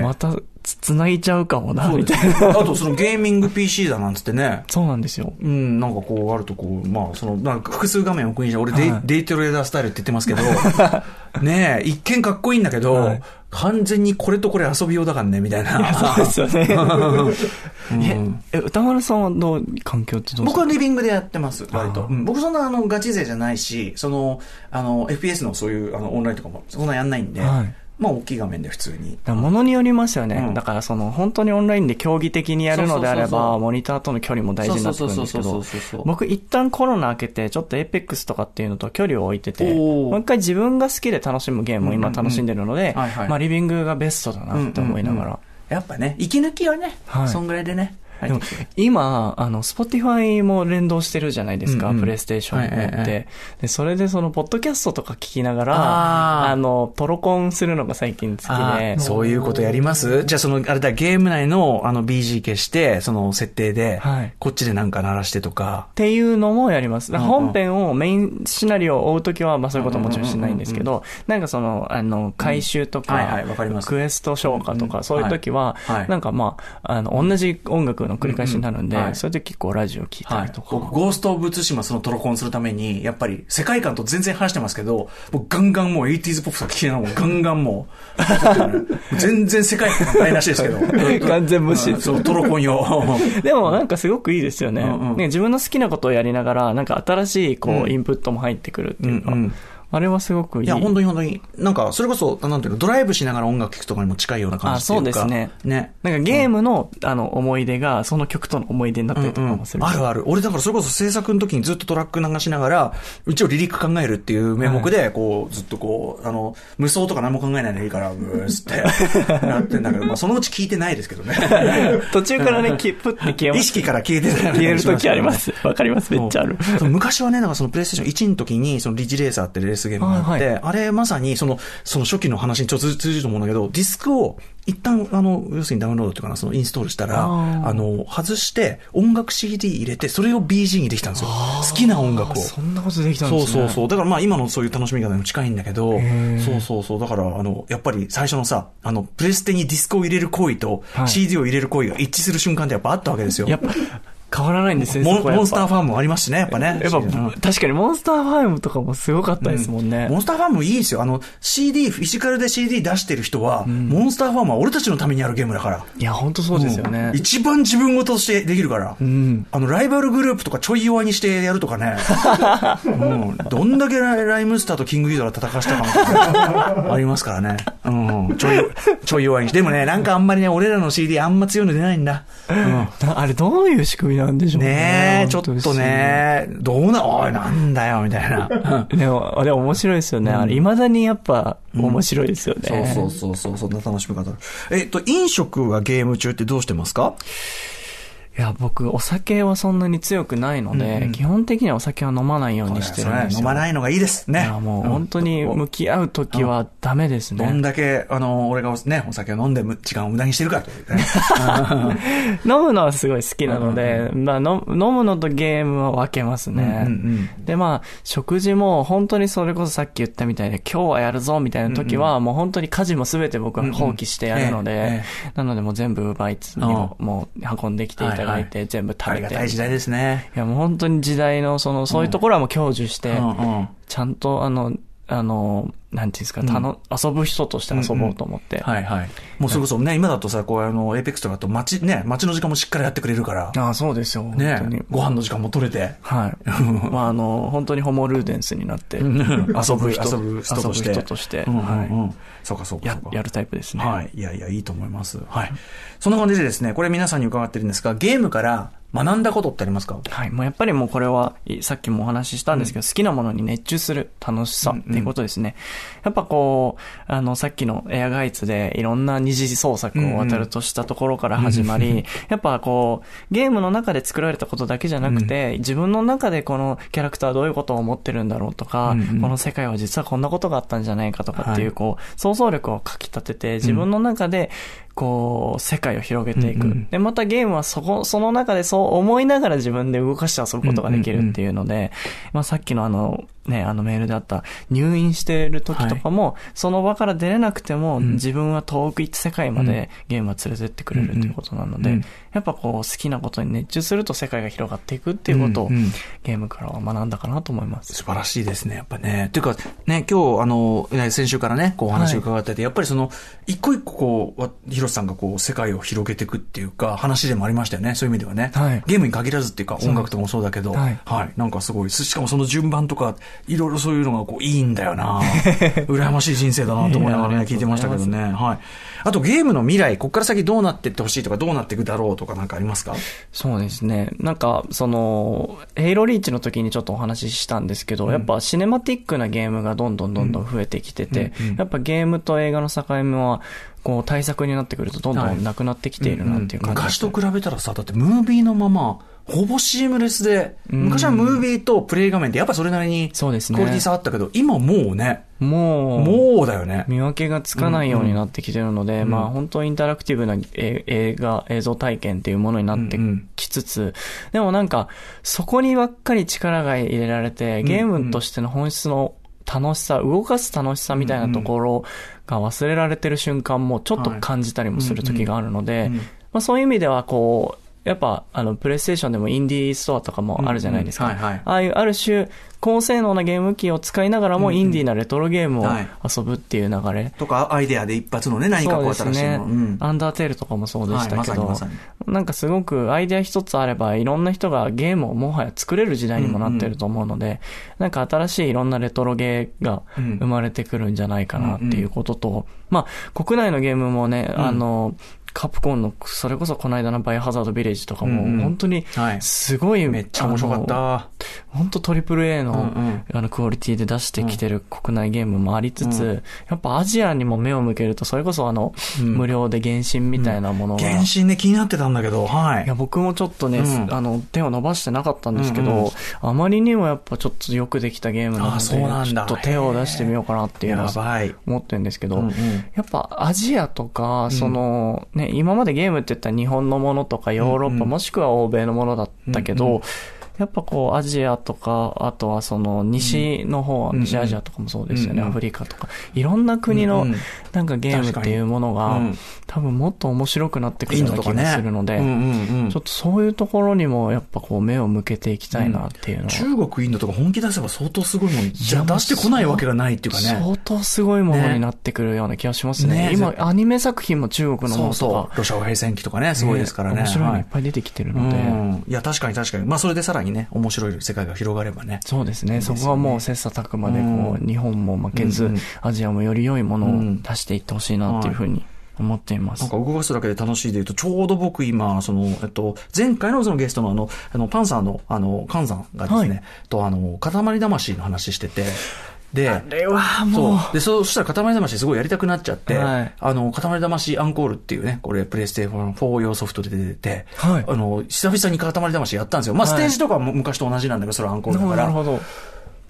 また、つなぎちゃうかもな、みたいな。あとそのゲーミング PC だなんつってね。そうなんですよ。うん、なんかこうあるとこう、まあその、なんか複数画面置くにじゃ、俺デ,、デイトレーダースタイルって言ってますけど、ねえ、一見かっこいいんだけど、はい、完全にこれとこれ遊び用だからね、みたいな。そうですよね。うん、え、歌丸さんはどう、環境ってどう僕はリビングでやってます、割と。うん、僕そんなあのガチ勢じゃないし、その、あの、FPS のそういうあのオンラインとかもそんなやんないんで、はいまあ大きい画面で普通に。ものによりますよね、うん。だからその本当にオンラインで競技的にやるのであれば、モニターとの距離も大事になってくるんですけど、僕一旦コロナ明けて、ちょっと Apex とかっていうのと距離を置いてて、もう一回自分が好きで楽しむゲームを今楽しんでるので、まあリビングがベストだなって思いながら。やっぱね、息抜きはね、はい、そんぐらいでね。でも今、あの、 Spotify も連動してるじゃないですか、 PlayStation って、で、それでその、ポッドキャストとか聞きながら、あの、トロコンするのが最近好きで。そういうことやります？じゃあその、あれだ、ゲーム内の、あの、 BGM 消して、その、設定で、はい、こっちでなんか鳴らしてとか。っていうのもやります。本編を、メインシナリオを追うときは、まあそういうこともちろんしないんですけど、なんかその、あの、回収とか、はいはい、わか。クエスト消化とか、そういうときは、なんかまあ、あの、同じ音楽の繰り返しになるんで、それで結構ラジオ聞いたりとか。僕、ゴースト・オブ・ツシマそのトロコンするために、やっぱり世界観と全然話してますけど、僕ガンガンもう 80s ポップスが聞きながら、ガンガンもう、全然世界観ないらしいですけど。完全無視。そう、トロコン用。でもなんかすごくいいですよね。ね自分の好きなことをやりながら、なんか新しいこう、インプットも入ってくるっていうか。あれはすごくいい。いや、本当に本当に。なんか、それこそ、なんていうか、ドライブしながら音楽聴くとかにも近いような感じあ、そうですね。ね。なんかゲームの、うん、あの、思い出が、その曲との思い出になったりとかもする、うんうん、あるある。俺、だからそれこそ制作の時にずっとトラック流しながら、一応リリック考えるっていう名目で、こう、ずっとこう、あの、無双とか何も考えないでいいから、ブースって やってんだけど、まあ、そのうち聞いてないですけどね。途中からね、きプって消え意識から消えてた消える時あります。わかります。めっちゃある。昔はね、なんかそのプレイステーション1の時に、そのリジレーサーってレースゲームがあって、あれまさに、その、その初期の話にちょっと通じると思うんだけど、ディスクを一旦、あの、要するにダウンロードというかな、そのインストールしたら、あの、外して音楽 CD 入れて、それを BG にできたんですよ。好きな音楽を。そんなことできたんですね。そうそうそう。だからまあ今のそういう楽しみ方にも近いんだけど、そうそうそう。だから、あの、やっぱり最初のさ、あの、プレステにディスクを入れる行為と CD を入れる行為が一致する瞬間ってやっぱあったわけですよ。やっぱ変わらないんですね。モンスターファームもありますしね、やっぱね。やっぱ、確かにモンスターファームとかもすごかったですもんね。モンスターファームいいですよ。あの、CD、フィジカルで CD 出してる人は、モンスターファームは俺たちのためにあるゲームだから。いや、本当そうですよね。一番自分ごとしてできるから。あの、ライバルグループとかちょい弱にしてやるとかね。どんだけライムスターとキングギドラ戦わしたかありますからね。うん。ちょい、ちょい弱にして。でもね、なんかあんまりね、俺らの CD あんま強いの出ないんだ。うん。あれどういう仕組みなんでしょうね。ねねちょっとね、どうな、おい、なんだよ、みたいな。でも、あれ面白いですよね。あれ、未だにやっぱ、面白いですよね。そうそうそう、そんな楽しみ方。えっと、飲食はゲーム中ってどうしてますか？いや、僕、お酒はそんなに強くないので、うんうん、基本的にはお酒は飲まないようにしてるんですよ。飲まないのがいいです。ね。いや、もう本当に向き合うときはダメですね。どんだけ、あの、俺がね、お酒を飲んで時間を無駄にしてるかとね。飲むのはすごい好きなので、まあ飲むのとゲームは分けますね。うんうんうん、で、まあ、食事も本当にそれこそさっき言ったみたいで、今日はやるぞみたいな時は、うんうん、もう本当に家事もすべて僕は放棄してやるので、うんうん。ええなのでもう全部バイツにももう運んできていただいて、全部食べて。ありがたい時代ですね。いやもう本当に時代の、その、そういうところはもう享受して、ちゃんと、あの、あの、なんていうんですか、たの、遊ぶ人として遊ぼうと思って。はいはい。もうそれこそね、今だとさ、こうあの、 Apex とかと待ち、ね、待ちの時間もしっかりやってくれるから。ああ、そうですよ。ね。ご飯の時間も取れて。はい。まああの、本当にホモルーデンスになって、遊ぶ人、遊ぶ人として。人として。はい。そうかそうかや。やるタイプですね。はい。いやいや、いいと思います。はい。そんな感じでですね、これ皆さんに伺ってるんですが、ゲームから学んだことってありますか？はい。もうやっぱりもうこれは、さっきもお話ししたんですけど、うん、好きなものに熱中する楽しさっていうことですね。うん。うん、やっぱこう、あの、さっきのエアガイツでいろんな二次創作を渡るとしたところから始まり、うん。うん、やっぱこう、ゲームの中で作られたことだけじゃなくて、うん、自分の中でこのキャラクターはどういうことを思ってるんだろうとか、うんうん、この世界は実はこんなことがあったんじゃないかとかっていう、こう、想像力をかき立てて、自分の中で、こう、世界を広げていく。うんうん、で、またゲームはそこ、その中でそう思いながら自分で動かして遊ぶことができるっていうので、まあさっきのあの、ね、あのメールであった入院してる時とかも、はい、その場から出れなくても、うん、自分は遠く行って世界までゲームは連れてってくれるということなので、うん。うん、やっぱこう好きなことに熱中すると世界が広がっていくっていうことを、うんうん、ゲームからは学んだかなと思います。素晴らしいですね、やっぱね。というか、ね、今日あの、先週からね、こうお話を伺ってて、はい、やっぱりその、一個一個こう、広瀬さんがこう世界を広げていくっていうか、話でもありましたよね、そういう意味ではね。はい、ゲームに限らずっていうか、音楽とかもそうだけど、はい、はい、なんかすごい、しかもその順番とか、いろいろそういうのがこういいんだよな。羨ましい人生だなと思いながらね、聞いてましたけどね。はい。あとゲームの未来、ここから先どうなっていってほしいとか、どうなっていくだろうとかなんかありますか？そうですね。なんか、その、ヘイロリーチの時にちょっとお話ししたんですけど、うん、やっぱシネマティックなゲームがどんどんどんどん増えてきてて、うん。うん、やっぱゲームと映画の境目は、こう対策になってくるとどんどんなくなってきているなっていう感じ、はいうんうん、昔と比べたらさ、だってムービーのまま、ほぼシームレスで、昔はムービーとプレイ画面ってやっぱそれなりに、そうですね。クオリティ差あったけど、今もうね、もう、もうだよね。見分けがつかないようになってきてるので、うん。うん、まあ本当インタラクティブな映画、映像体験っていうものになってきつつ、うん。うん、でもなんか、そこにばっかり力が入れられて、ゲームとしての本質の楽しさ、動かす楽しさみたいなところが忘れられてる瞬間もちょっと感じたりもする時があるので、まあそういう意味ではこう、やっぱ、あの、プレイステーションでもインディーストアとかもあるじゃないですか。ああいう、ある種、高性能なゲーム機を使いながらも、インディーなレトロゲームを遊ぶっていう流れ。はい、とか、アイデアで一発のね、何かこう新しいね、うん、アンダーテールとかもそうでしたけど、はいま、なんかすごくアイデア一つあれば、いろんな人がゲームをもはや作れる時代にもなってると思うので、うん。うん、なんか新しいいろんなレトロゲーが生まれてくるんじゃないかなっていうことと、うんうん、まあ、国内のゲームもね、あの、カプコンの、それこそこの間のバイオハザードビレッジとかも、本当に、すごい、めっちゃ面白かった。本当トリプル A の、あの、クオリティで出してきてる国内ゲームもありつつ、やっぱアジアにも目を向けると、それこそあの、無料で原神みたいなものが。原神ね、気になってたんだけど、はい。いや、僕もちょっとね、あの、手を伸ばしてなかったんですけど、あまりにもやっぱちょっとよくできたゲームなので、ちょっと手を出してみようかなっていうのは思ってるんですけど、やっぱアジアとか、その、ね、今までゲームって言ったら日本のものとかヨーロッパ、もしくは欧米のものだったけど、やっぱこう、アジアとか、あとはその、西の方、うん、西アジアとかもそうですよね、うん、アフリカとか。いろんな国の、なんかゲームっていうものが、多分もっと面白くなってくるような気がするので、ちょっとそういうところにも、やっぱこう、目を向けていきたいなっていうのは。中国、インドとか本気出せば相当すごいもん、じゃ出してこないわけがないっていうかね。相当すごいものになってくるような気がしますね。ね今、アニメ作品も中国のものとか。そうそう。ロシア平戦記とかね、すごいですからね。面白いのいっぱい出てきてるので。いや、確かに確かに。まあ、それでさらにね、面白い世界が広がればね。そうですね。そこはもう切磋琢磨で、こう、日本も負けず、アジアもより良いものを出していってほしいなっていうふうに。思っています。なんか動かすだけで楽しいで言うと、ちょうど僕今、その、えっと、前回のそのゲストのあの、あの、パンサーの、あの、カンさんがですね、はい、と、あの、塊魂の話してて、で、あれはもう。そう。で、そうしたら塊魂すごいやりたくなっちゃって、はい、あの、塊魂アンコールっていうね、これ、プレイステーション4用ソフトで出てて、はい、あの、久々に塊魂やったんですよ。まあ、ステージとかも昔と同じなんだけど、それはアンコールだから。なるほど。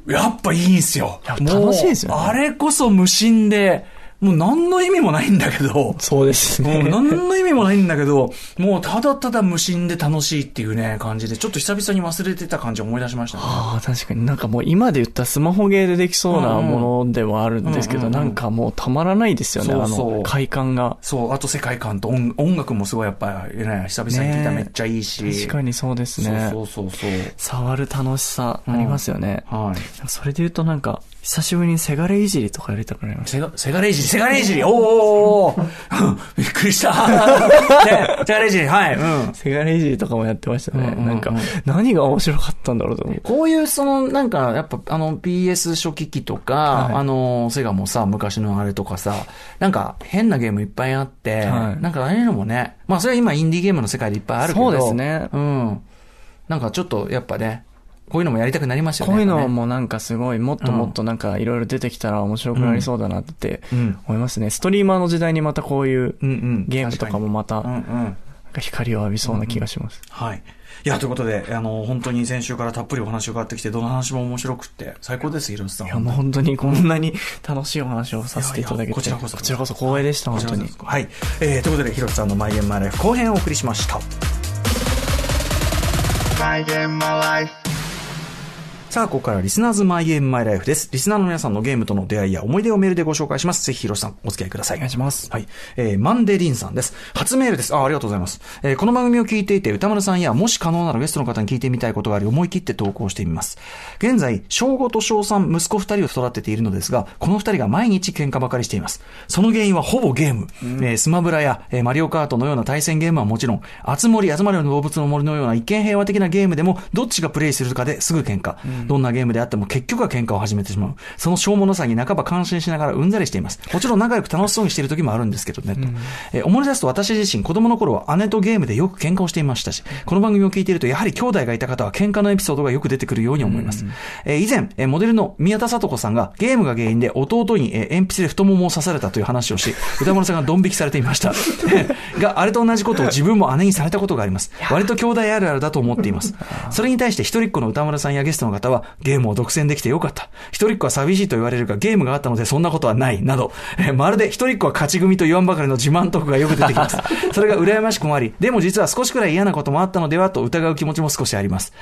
やっぱいいんすよ。楽しいですよ、ね、あれこそ無心で、もう何の意味もないんだけど。そうですね。もう何の意味もないんだけど、もうただただ無心で楽しいっていうね、感じで、ちょっと久々に忘れてた感じを思い出しましたね。ああ、確かになんかもう今で言ったスマホゲーでできそうなものではあるんですけど、なんかもうたまらないですよね、そうそうあの快感が。そう、あと世界観と音音楽もすごいやっぱりね、久々に聞いたらめっちゃいいし。確かにそうですね。そうそうそうそう。触る楽しさありますよね。うん、はい。それで言うとなんか、久しぶりにせがれいじりとかやりたくなりました。せが、せがれいじり、せがれいじり、おーおーおーびっくりした。ねせがれいじり、はい、うん。せがれいじりとかもやってましたね。うんうんうんなんか、何が面白かったんだろうと思う。こういう、その、なんか、やっぱ、あの、PS 初期機とか、はいあの、セガもさ、昔のあれとかさ、なんか、変なゲームいっぱいあって、はいなんか、ああいうのもね、まあ、それは今、インディーゲームの世界でいっぱいあるけど、そうですねうん。なんか、ちょっと、やっぱね、こういうのもやりたくなりましたよね。こういうのもなんかすごい、もっともっとなんかいろいろ出てきたら面白くなりそうだなってうん思いますね。ストリーマーの時代にまたこういううんうん。ゲームとかもまた、光を浴びそうな気がします。はい。いや、ということで、あの、本当に先週からたっぷりお話を伺ってきて、どの話も面白くって、最高です、広瀬さん。いや、もう本当にこんなに楽しいお話をさせていただけて、いやいやこちらこそこちらこそ光栄でした、本当に。はい。えー、ということで、広瀬さんのマイゲームマイライフ後編をお送りしました。My game, my life. さあ、ここからリスナーズマイゲームマイライフです。リスナーの皆さんのゲームとの出会いや思い出をメールでご紹介します。ぜひ、広瀬さん、お付き合いください。お願いします。はい。えー、マンデリンさんです。初メールです。あ、ありがとうございます。えー、この番組を聞いていて、歌丸さんや、もし可能ならゲストの方に聞いてみたいことがあり、思い切って投稿してみます。現在、小5と小3、息子2人を育てているのですが、この2人が毎日喧嘩ばかりしています。その原因はほぼゲーム。えースマブラや、えーマリオカートのような対戦ゲームはもちろん、あつ森、あつまりの動物の森のような一見平和的なゲームでも、どっちがプレイするかですぐ喧嘩。どんなゲームであっても結局は喧嘩を始めてしまう。そのしょうもなさに半ば感心しながらうんざりしています。もちろん仲良く楽しそうにしている時もあるんですけどね、と。えー思い出すと私自身子供の頃は姉とゲームでよく喧嘩をしていましたし、この番組を聞いているとやはり兄弟がいた方は喧嘩のエピソードがよく出てくるように思います。えー以前、えーモデルの宮田聡子さんがゲームが原因で弟に、えー鉛筆で太ももを刺されたという話をし、歌丸さんがドン引きされていました。が、あれと同じことを自分も姉にされたことがあります。割と兄弟あるあるだと思っています。それに対して一人っ子の歌丸さんやゲストの方は、ゲームを独占できてよかった。一人っ子は寂しいと言われるが、ゲームがあったのでそんなことはない。など、えーまるで一人っ子は勝ち組と言わんばかりの自慢トークがよく出てきます。それが羨ましくもあり、でも実は少しくらい嫌なこともあったのではと疑う気持ちも少しあります。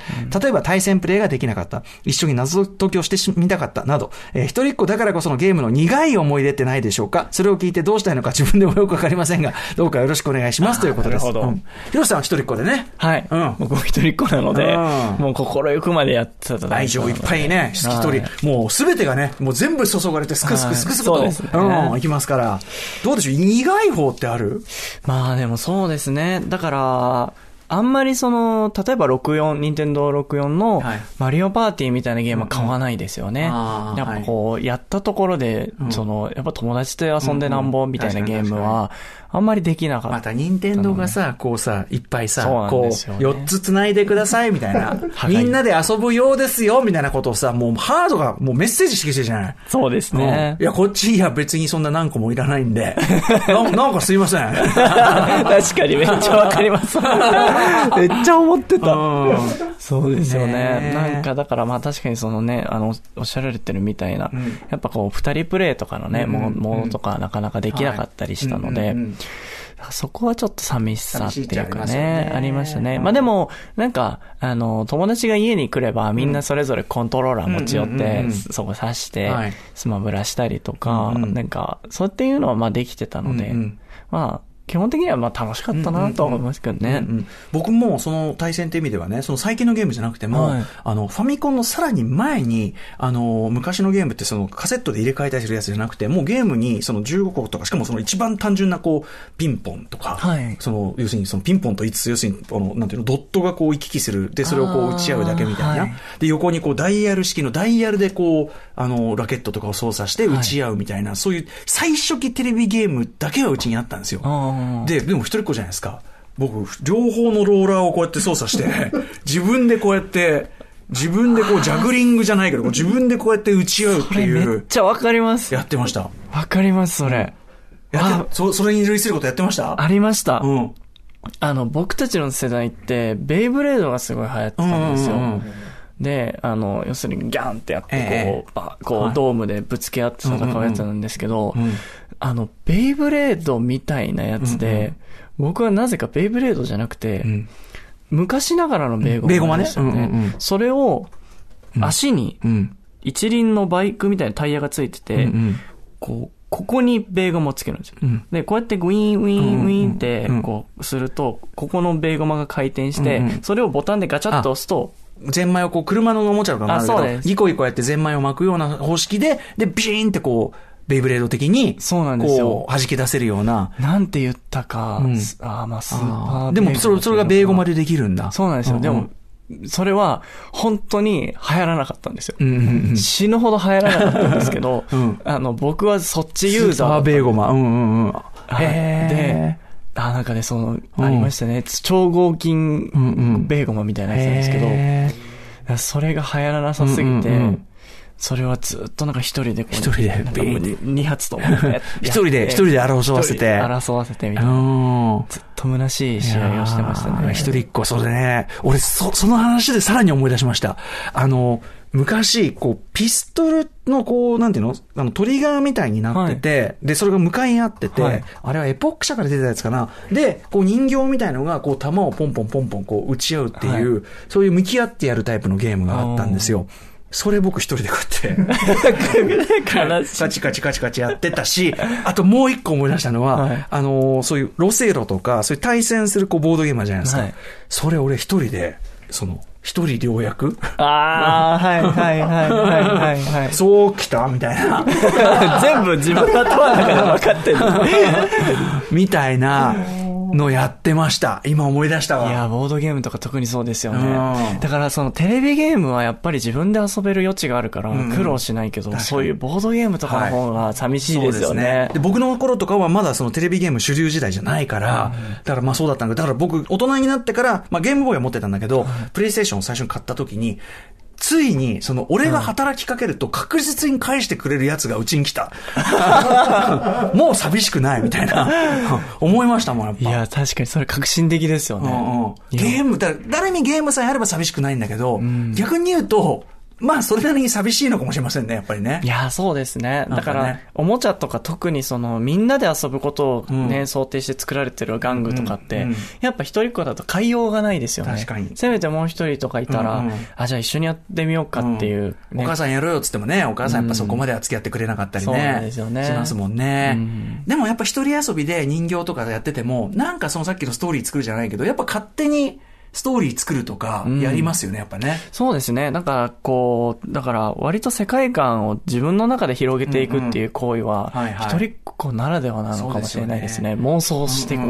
例えば対戦プレイができなかった。一緒に謎解きをしてみたかった。など、えー一人っ子だからこそのゲームの苦い思い出ってないでしょうか？それを聞いてどうしたいのか自分でもよくわかりませんが、どうかよろしくお願いしますということです。なるほどうん広瀬さんは一人っ子でね。はい。うん僕も一人っ子なので、うんもう心ゆくまでやってた愛情いっぱいね、一人、はいもうすべてがね、もう全部注がれてすくすくすくすくと、はいねうん、いきますから。どうでしょう苦い方ってあるまあでもそうですね。だから、あんまりその、例えば64、任天堂64のはいマリオパーティーみたいなゲームは買わないですよね。あーやっぱこう、やったところで、うんその、やっぱ友達と遊んでなんぼみたいなゲームうんうんは、あんまりできなかった。また、任天堂がさ、こうさ、いっぱいさ、そうなんこう、ですよね4つ繋いでください、みたいな。みんなで遊ぶようですよ、みたいなことをさ、もうハードが、もうメッセージしてきてるじゃない。そうですねうん。いや、こっち、いや、別にそんな何個もいらないんで。ななんかすいません。確かにめっちゃわかります。めっちゃ思ってたうん。そうですよね。なんかだからまあ確かにそのね、あの、おっしゃられてるみたいな、ん。やっぱこう、二人プレイとかのね、うんもモードとかなかなかできなかったりしたので、はい。うんうんうん。そこはちょっと寂しさっていうかねね、ありましたね。うんまあでも、なんか、あの、友達が家に来ればみんなそれぞれコントローラー持ち寄ってそこ挿してはい、スマブラしたりとか、なんか、そうっていうのはまあできてたのでまあ、基本的にはまあ楽しかったなとは思いますけどね。僕もその対戦って意味ではね、その最近のゲームじゃなくても、はいあの、ファミコンのさらに前に、あの、昔のゲームってそのカセットで入れ替えたりするやつじゃなくて、もうゲームにその15個とか、しかもその一番単純なこう、ピンポンとか、はいその、要するにそのピンポンと5つ、要するに、この、なんていうの、ドットがこう行き来する。で、それをこう打ち合うだけみたいな。はいで、横にこうダイヤル式のダイヤルでこう、あの、ラケットとかを操作して打ち合うみたいな、そういう最初期テレビゲームだけはうちにあったんですよ。で、でも一人っ子じゃないですか。僕、両方のローラーをこうやって操作して、自分でこうやって、自分でこうジャグリングじゃないけど、自分でこうやって打ち合うってこれめっいう、ちゃわかります。やってました。わかります、それ。やって、そ、それに類することやってました？ありました。うん。あの、僕たちの世代って、ベイブレードがすごい流行ってたんですよ。うんうんうんで、あの、要するにギャンってやって、こう、ええ。ばこう、はい。ドームでぶつけ合って戦うやつなんですけど、うんあの、ベイブレードみたいなやつで、僕はなぜかベイブレードじゃなくて、うん。昔ながらのベイゴベイゴマね。でしたよね。うんうんうん。それを、足にうん。一輪のバイクみたいなタイヤがついてて、うんこう、ここにベーゴマをつけるんですよ。うん。で、こうやってグイーン、ウィーン、ウィーンってうん、こう、すると、ここのベーゴマが回転して、うんうん。それをボタンでガチャッと押すと、ゼンマイをこう、車のおもちゃとかもあるけど、ギコギコやってゼンマイを巻くような方式で、で、ビーンってこう、ベイブレード的に、そうなんですよ。弾き出せるような。なんて言ったか、うん、ああ、まあ、スーパーでも、それ、それがベーゴマでできるんだ。そうなんですよ。うんうん、でも、それは、本当に流行らなかったんですよ。うんうんうん、死ぬほど流行らなかったんですけど、うん、あの、僕はそっちユーザー。スーパーベーゴマ。うんうんうん。で、あ、なんかね、その、ありましたね。超合金ベーゴマみたいなやつなんですけど、それが流行らなさすぎて、それはずっとなんか一人でこう、一人で、二発と。一人で、一人で争わせて。争わせてみたいな。ずっと虚しい試合をしてましたね。一人っ子、それね、俺、そ、その話でさらに思い出しました。あの、昔、こう、ピストルの、こう、なんていうの？あの、トリガーみたいになってて、はい、で、それが向かい合ってて、はい、あれはエポック社から出てたやつかな。で、こう、人形みたいのが、こう、弾をポンポンポンポン、こう、撃ち合うっていう、はい、そういう向き合ってやるタイプのゲームがあったんですよ。それ僕一人でこうやってカチカチカチカチやってたし、あともう一個思い出したのは、はい、あのー、そういうロセロとか、そういう対戦するこうボードゲームじゃないですか。はい、それ俺一人で、その、一人良薬ああ、はいはいはいはいはい、そうきた？みたいな。全部自分が問わながら分かってる。みたいな。のやってました。今思い出したわ。いや、ボードゲームとか特にそうですよね。だからそのテレビゲームはやっぱり自分で遊べる余地があるから苦労しないけど、うん、そういうボードゲームとかの方が寂しいですよね。はい、ねで僕の頃とかはまだそのテレビゲーム主流時代じゃないから、うん、だからまあそうだったんだけど、だから僕大人になってから、まあゲームボーイは持ってたんだけど、プレイステーションを最初に買った時に、ついに、その、俺が働きかけると確実に返してくれるやつがうちに来た。もう寂しくないみたいな、思いましたもん、やっぱ。いや、確かにそれ革新的ですよね。うんうん、ゲーム、だ誰にゲームさえあれば寂しくないんだけど、うん、逆に言うと、まあ、それなりに寂しいのかもしれませんね、やっぱりね。いや、そうですね。だから、ね、おもちゃとか特にその、みんなで遊ぶことをね、うん、想定して作られてる玩具とかって、うんうん、やっぱ一人っ子だと買いようがないですよね。確かに。せめてもう一人とかいたら、うんうん、あ、じゃあ一緒にやってみようかっていう、ね、お母さんやろうよっつってもね、お母さんやっぱそこまでは付き合ってくれなかったりね。そうなんですよね。しますもんね。でもやっぱ一人遊びで人形とかやってても、なんかそのさっきのストーリー作るじゃないけど、やっぱ勝手に、ストーリー作るとか、やりますよね、やっぱね。そうですね。なんか、こう、だから割と世界観を自分の中で広げていくっていう行為は、一人っ子ならではなのかもしれないですね。妄想してこう、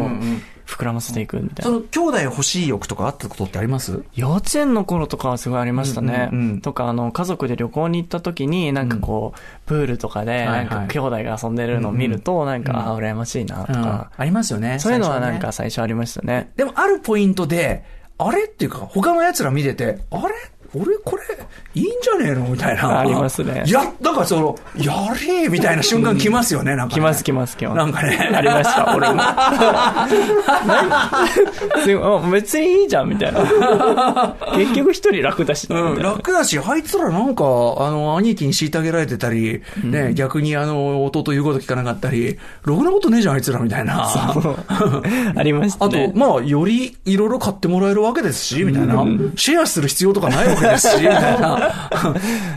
膨らませていくみたいな。その、兄弟欲しい欲とかあったことってあります？幼稚園の頃とかはすごいありましたね。うんうんうん、とか、あの、家族で旅行に行った時に、なんかこう、プールとかで、なんか兄弟が遊んでるのを見ると、なんか、あ、羨ましいな、とか、ありますよね。そういうのはなんか最初ありましたね。でも、あるポイントで、あれ？っていうか、他の奴ら見てて、あれ？俺これ、いいんじゃねえのみたいな。ありますね。いや、だからその、やれみたいな瞬間来ますよね、なんか、ね。来ます、来ます、来ます。なんかね。ありました、俺も。別にいいじゃん、みたいな。結局一人楽だし、うん、楽だし、あいつらなんか、あの、兄貴に虐げられてたり、ね、逆にあの、弟言うこと聞かなかったり、ろくなことねえじゃん、あいつら、みたいな。ありましたね。あと、まあ、よりいろいろ買ってもらえるわけですし、みたいな。シェアする必要とかないわけですし、みたいな。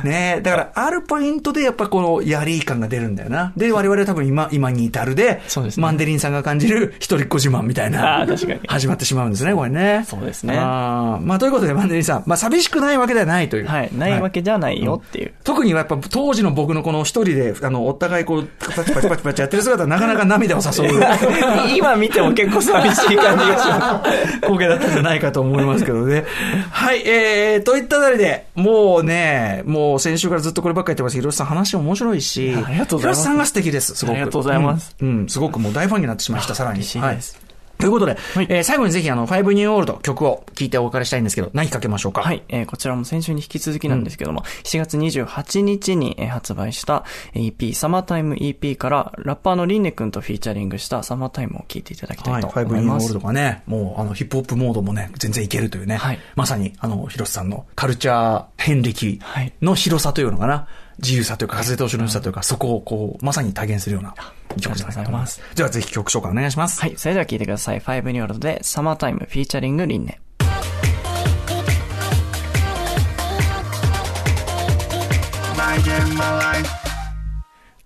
ねだから、あるポイントでやっぱこのやり感が出るんだよな。で、我々は多分今、今に至るで、そうですね、マンデリンさんが感じる一人っ子自慢みたいな。あ確かに。始まってしまうんですね、これね。そうですね。あまあ、ということで、マンデリンさん、まあ、寂しくないわけではないという。はい、ないわけじゃないよっていう。はいうん、特にやっぱ当時の僕のこの一人で、あの、お互いこう、パチパチパチパチやってる姿はなかなか涙を誘う。今見ても結構寂しい感じがします。光景だったんじゃないかと思いますけどね。はい、えー、といったあたりで、もうね、もう先週からずっとこればっかり言ってますけど、広瀬さん話面白いし、ありがとうございます。広瀬さんが素敵です、すごく。ありがとうございます。うん、うん、すごくもう大ファンになってしまいました、さらに。はい。ということで、はい、えー、最後にぜひあの、ファイブニューオールド曲を聴いてお別れしたいんですけど、何かけましょうか？はい、えー、こちらも先週に引き続きなんですけども、うん、7月28日に、えー、発売した EP、 Summertime EP から、ラッパーのリンネ君とフィーチャリングした Summertime を聴いていただきたいと思います。はい、 FIVE NEW OLD がね、もうあの、ヒップホップモードもね、全然いけるというね、はい、まさにあの、広瀬さんのカルチャー遍歴の広さというのかな、自由さというか、風通しの良さというか、そこをこう、まさに体現するような曲じゃないかと思います。ではぜひ曲紹介お願いします。はい、それでは聴いてください。 FIVE NEW OLD で、 Summertime featuring リンネ。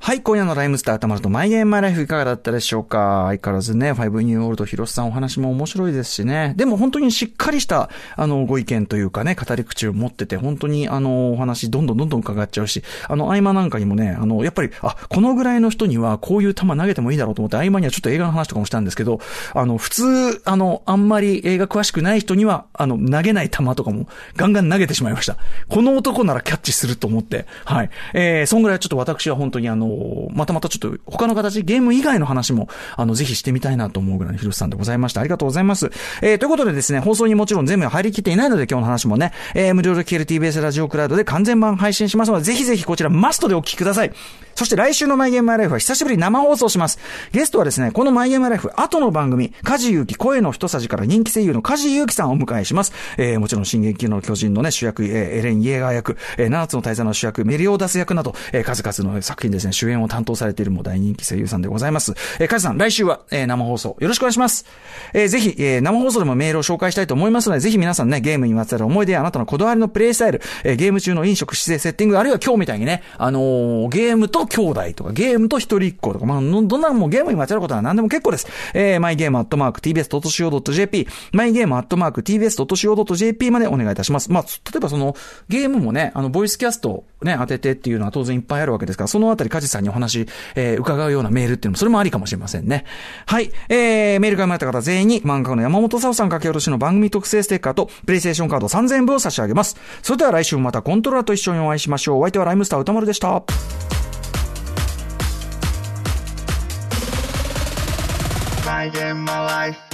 はい、今夜のライムスターたまるとマイゲームマイライフいかがだったでしょうか？相変わらずね、ファイブニューオールド広瀬さんお話も面白いですしね。でも本当にしっかりした、あの、ご意見というかね、語り口を持ってて、本当にあの、お話どんどんどんどん伺っちゃうし、あの、合間なんかにもね、あの、やっぱり、あ、このぐらいの人にはこういう球投げてもいいだろうと思って、合間にはちょっと映画の話とかもしたんですけど、あの、普通、あの、あんまり映画詳しくない人には、あの、投げない球とかもガンガン投げてしまいました。この男ならキャッチすると思って、はい。えー、そんぐらいちょっと私は本当にあの、またまたちょっと他の形、ゲーム以外の話も、あの、ぜひしてみたいなと思うぐらいの広瀬さんでございました。ありがとうございます。えー、ということでですね、放送にもちろん全部入りきっていないので今日の話もね、えー、無料で聞ける TBS ラジオクラウドで完全版配信しますので、ぜひぜひこちらマストでお聞きください。そして来週のマイゲームマイライフは久しぶりに生放送します。ゲストはですね、このマイゲームマイライフ後の番組、梶裕貴声の一さじから人気声優の梶裕貴さんをお迎えします。えー、もちろん進撃の巨人のね、主役、えー、エレン・イエーガー役、えー、七つの大佐の主役、メリオーダス役など、えー、数々の作品ですね、主演を担当されているも大人気声優さんでございます。えー、梶さん、来週は、えー、生放送よろしくお願いします。えー、ぜひ、えー、生放送でもメールを紹介したいと思いますので、ぜひ皆さんね、ゲームにまつわる思い出やあなたのこだわりのプレイスタイル、えー、ゲーム中の飲食、姿勢、セッティング、あるいは今日みたいにね、あのー、ゲームと兄弟とか、ゲームと一人っ子とか、まあ、どんなもゲームにまつわることは何でも結構です。えー、マイゲームアットマーク tbs.co.jp、マイゲームアットマーク tbs.co.jp までお願いいたします。まあ、例えばその、ゲームもね、あの、ボイスキャストね、当ててっていうのは当然いっぱいあるわけですから、そのあたり、さんにお話、えー、伺うようなメールっていうのも、それもありかもしれませんね。はい。えー、メールが生まれた方全員に、漫画家の山本沙央さん書き下ろしの番組特製ステッカーと、プレイステーションカード3000部を差し上げます。それでは来週もまたコントローラーと一緒にお会いしましょう。お相手はライムスター歌丸でした。I get my life